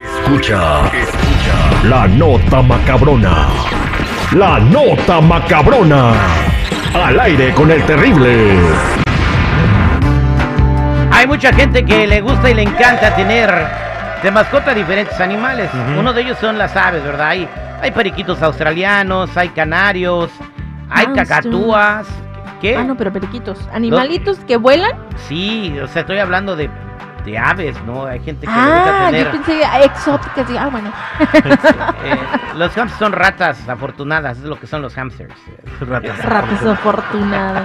Escucha, escucha la nota macabrona. La nota macabrona. Al aire con el terrible. Hay mucha gente que le gusta y le encanta tener de mascota diferentes animales. Uno de ellos son las aves, ¿verdad? Hay, hay periquitos australianos, hay canarios, hay Monster. cacatúas. ¿Qué? Ah, no, pero periquitos. ¿Animalitos que vuelan? Sí, o sea, estoy hablando de, de aves, ¿no? Hay gente que le gusta Ah, tener. yo pensé exóticas. y- Ah, bueno. eh, los hamsters son ratas afortunadas, es lo que son los hamsters. Ratas afortunadas.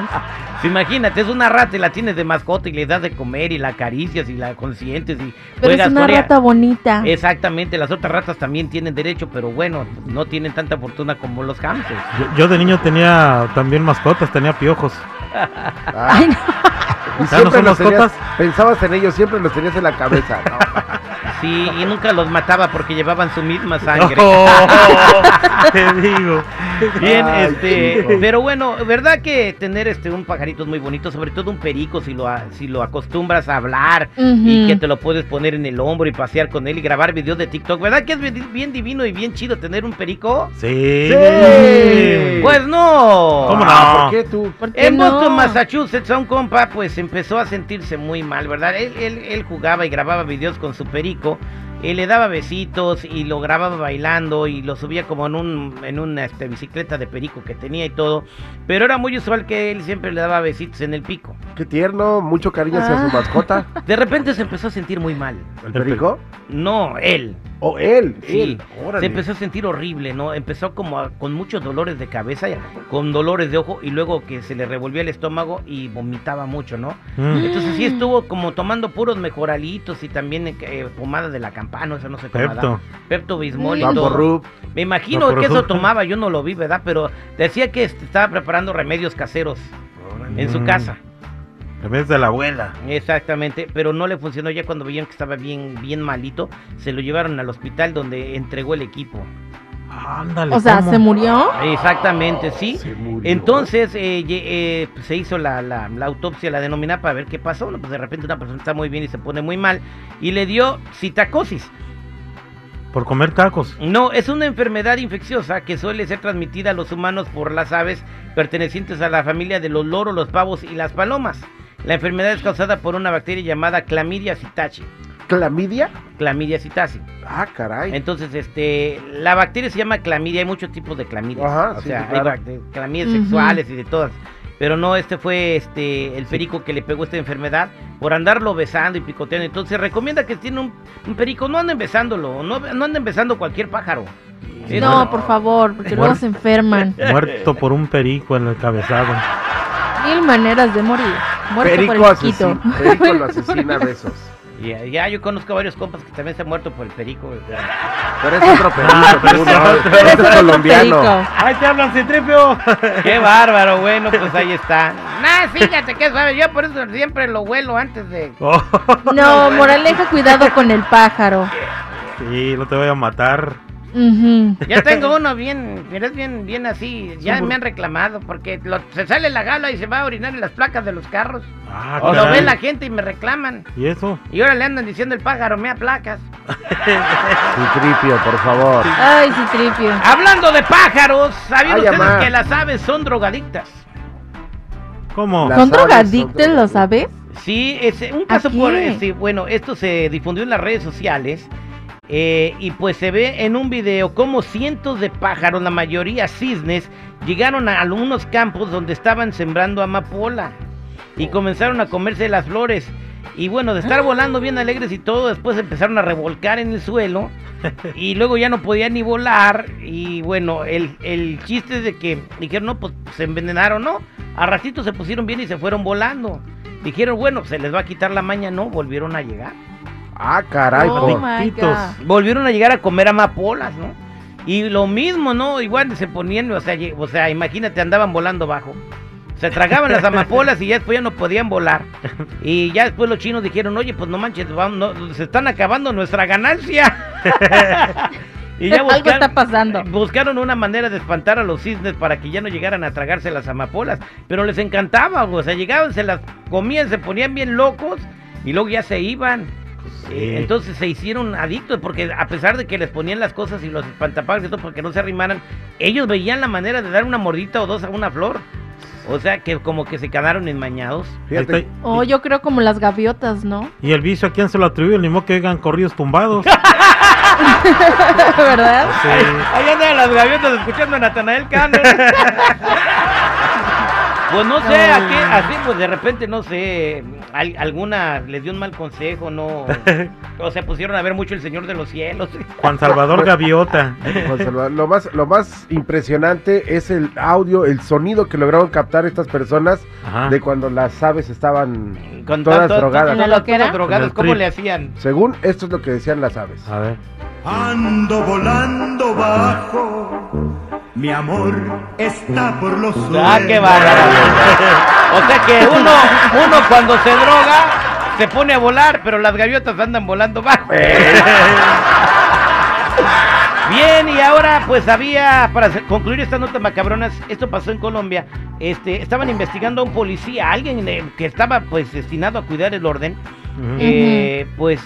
Sí, Imagínate, es una rata y la tienes de mascota y le das de comer y la acaricias y la consientes y Pero es juegas una con ella. rata bonita. Exactamente, las otras ratas también tienen derecho, pero bueno, no tienen tanta fortuna como los hamsters. Yo, yo de niño tenía también mascotas, tenía piojos. Ay, no. Y ¿Ya no siempre son los tenías, pensabas en ellos, siempre los tenías en la cabeza. ¿no? Sí, y nunca los mataba porque llevaban su misma sangre. te digo. Bien, Ay, este, chico. pero bueno, verdad que tener este un pajarito es muy bonito, sobre todo un perico si lo si lo acostumbras a hablar y que te lo puedes poner en el hombro y pasear con él y grabar videos de TikTok, ¿verdad que es bien bien divino y bien chido tener un perico? Sí. Sí. Pues no. ¿Cómo no? Ah, ¿Por qué tú? ¿Por qué En no? Boston, Massachusetts, a un compa pues empezó a sentirse muy mal, ¿verdad? Él, él, él jugaba y grababa videos con su perico, y le daba besitos y lo grababa bailando y lo subía como en un en una este, bicicleta de perico que tenía y todo, pero era muy usual que él siempre le daba besitos en el pico. Qué tierno, mucho cariño hacia Ah. su mascota. De repente se empezó a sentir muy mal. ¿El perico? No, él. ¿O él? Sí, él. Órale. se empezó a sentir horrible, ¿no? Empezó como a- con muchos dolores de cabeza, con dolores de ojo y luego que se le revolvía el estómago y vomitaba mucho, ¿no? Mm. Entonces sí estuvo como tomando puros mejoralitos y también eh, pomada de la campana, eso no sé cómo Pepto. Pepto Bismol y todo. Me imagino que eso tomaba, yo no lo vi, ¿verdad? Pero decía que estaba preparando remedios caseros en su casa. Vez de la abuela. Exactamente, pero no le funcionó ya cuando veían que estaba bien, bien malito, se lo llevaron al hospital donde entregó el equipo. Ándale. O sea, ¿cómo? ¿se murió? Exactamente, sí. Se murió. Entonces eh, eh, pues, se hizo la, la- la autopsia, la denominada para ver qué pasó. No, pues de repente una persona está muy bien y se pone muy mal y le dio citacosis. Por comer tacos. No, es una enfermedad infecciosa que suele ser transmitida a los humanos por las aves pertenecientes a la familia de los loros, los pavos y las palomas. La enfermedad es causada por una bacteria llamada Clamidia psittaci. ¿Clamidia? Clamidia psittaci. Ah, caray. Entonces, este, la bacteria se llama clamidia, hay muchos tipos de clamidia. Ajá, o sí, sea, claro. hay clamidias sexuales y de todas. Pero no, este fue este el perico que le pegó esta enfermedad por andarlo besando y picoteando. Entonces recomienda que si tiene un, un perico, no anden besándolo, no, no anden besando cualquier pájaro. No, bueno. por favor, porque luego Muerto. se enferman. Muerto por un perico en el cabezado. Mil maneras de morir. Muerto Perico por el asesina, perico lo asesina a besos. Ya, ya, yo conozco varios compas que también se han muerto por el perico. güey. Pero es otro perico, Ah, tú, no, Pero este es colombiano. perico. ¡Ay, te hablan, Citripio! Qué bárbaro, bueno, pues ahí está. Nah, fíjate que sabes, yo por eso siempre lo huelo antes de... Oh, No, moraleja, cuidado con el pájaro. sí, no te voy a matar. Ujú. Ya tengo uno bien, pero es bien, bien así. Ya me han reclamado porque lo- se sale la gala y se va a orinar en las placas de los carros. Ah, O lo ve la gente y me reclaman. ¿Y eso? Y ahora le andan diciendo el pájaro, mea placas. Citripio, por favor. Ay, Citripio. Hablando de pájaros, ¿sabían Ay, ustedes que las aves son drogadictas? ¿Cómo? ¿Son Las aves? Sí, es un caso ¿A por... qué? este, bueno, esto se difundió en las redes sociales. Eh, y pues se ve en un video como cientos de pájaros, la mayoría cisnes, llegaron a algunos campos donde estaban sembrando amapola y comenzaron a comerse las flores. Y bueno, de estar volando bien alegres y todo, después empezaron a revolcar en el suelo y luego ya no podían ni volar. Y bueno, el, el chiste es de que dijeron, no, pues se envenenaron, ¿no? A ratito se pusieron bien y se fueron volando. Dijeron, bueno, se les va a quitar la maña, no, volvieron a llegar. Ah, caray. Oh. Volvieron a llegar a comer amapolas, ¿no? Y lo mismo, ¿no? Igual se ponían, o sea, o sea, imagínate, andaban volando bajo. Se tragaban las amapolas y ya después ya no podían volar. Y ya después los chinos dijeron, oye, pues no manches, vamos, no, se están acabando nuestra ganancia. y Algo está pasando. Buscaron una manera de espantar a los cisnes para que ya no llegaran a tragarse las amapolas. Pero les encantaba, o sea, llegaban, se las comían, se ponían bien locos y luego ya se iban. Sí. Eh, entonces se hicieron adictos porque a pesar de que les ponían las cosas y los espantapájaros y todo porque no se arrimaran, ellos veían la manera de dar una mordita o dos a una flor. O sea que como que se quedaron enmañados. Fíjate, Está- Oh, yo creo como las gaviotas, ¿no? Y el vicio a quién se lo atribuye, ni modo que oigan corridos tumbados. ¿Verdad? Sí. Ahí andan las gaviotas escuchando a Natanael Cano. Pues no sé, No. aquí, así pues de repente, no sé, al- alguna les dio un mal consejo, no, o se pusieron a ver mucho El Señor de los Cielos. Juan Salvador Gaviota. Juan Salvador, lo más, lo más impresionante es el audio, el sonido que lograron captar estas personas Ajá. de cuando las aves estaban Con todas tanto- drogadas. ¿cómo le hacían? Según esto es lo que decían las aves. A ver. Ando volando bajo, mi amor está por los suelos. Ah, qué bárbaro. O sea que uno, uno cuando se droga se pone a volar, pero las gaviotas andan volando bajo. Bien, y ahora pues había, para concluir estas notas macabronas, esto pasó en Colombia, este, estaban investigando a un policía, alguien eh, que estaba pues destinado a cuidar el orden, eh, pues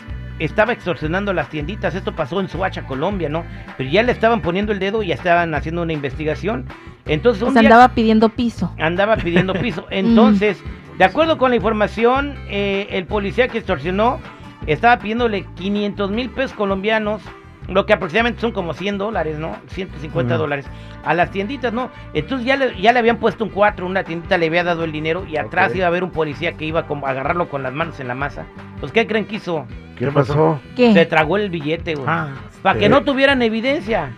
estaba extorsionando las tienditas. Esto pasó en Suacha, Colombia, ¿no? Pero ya le estaban poniendo el dedo y ya estaban haciendo una investigación. Entonces O un sea, día andaba pidiendo piso. andaba pidiendo piso. Entonces, de acuerdo con la información, eh, el policía que extorsionó estaba pidiéndole 500 mil pesos colombianos. Lo que aproximadamente son como 100 dólares, ¿no? 150 Ujú. dólares. A las tienditas, ¿no? Entonces ya le, ya le habían puesto un 4, una tiendita le había dado el dinero y atrás iba a haber un policía que iba como a agarrarlo con las manos en la masa. Pues, ¿qué creen que hizo? ¿Qué, ¿Qué pasó? ¿Qué? Se tragó el billete, güey. Ah, Para que no tuvieran evidencia.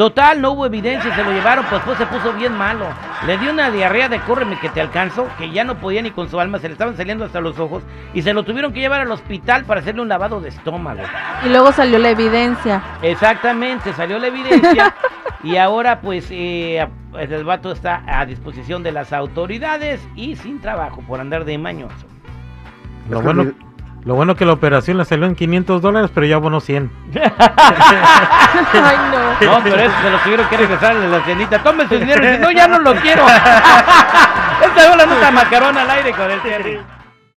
Total, no hubo evidencia, se lo llevaron, pues pues se puso bien malo. Le dio una diarrea de córreme que te alcanzo, que ya no podía ni con su alma, se le estaban saliendo hasta los ojos, y se lo tuvieron que llevar al hospital para hacerle un lavado de estómago. Y luego salió la evidencia. Exactamente, salió la evidencia, y ahora pues eh, el vato está a disposición de las autoridades y sin trabajo por andar de mañoso. Lo bueno, lo bueno que la operación le salió en 500 dólares, pero ya abonó 100. Ay, no. No, pero eso se lo tuvieron que regresar a la tiendita. Tomen su dinero y dice, no, ya no lo quiero. Esta es la nota macarona al aire con el Terry.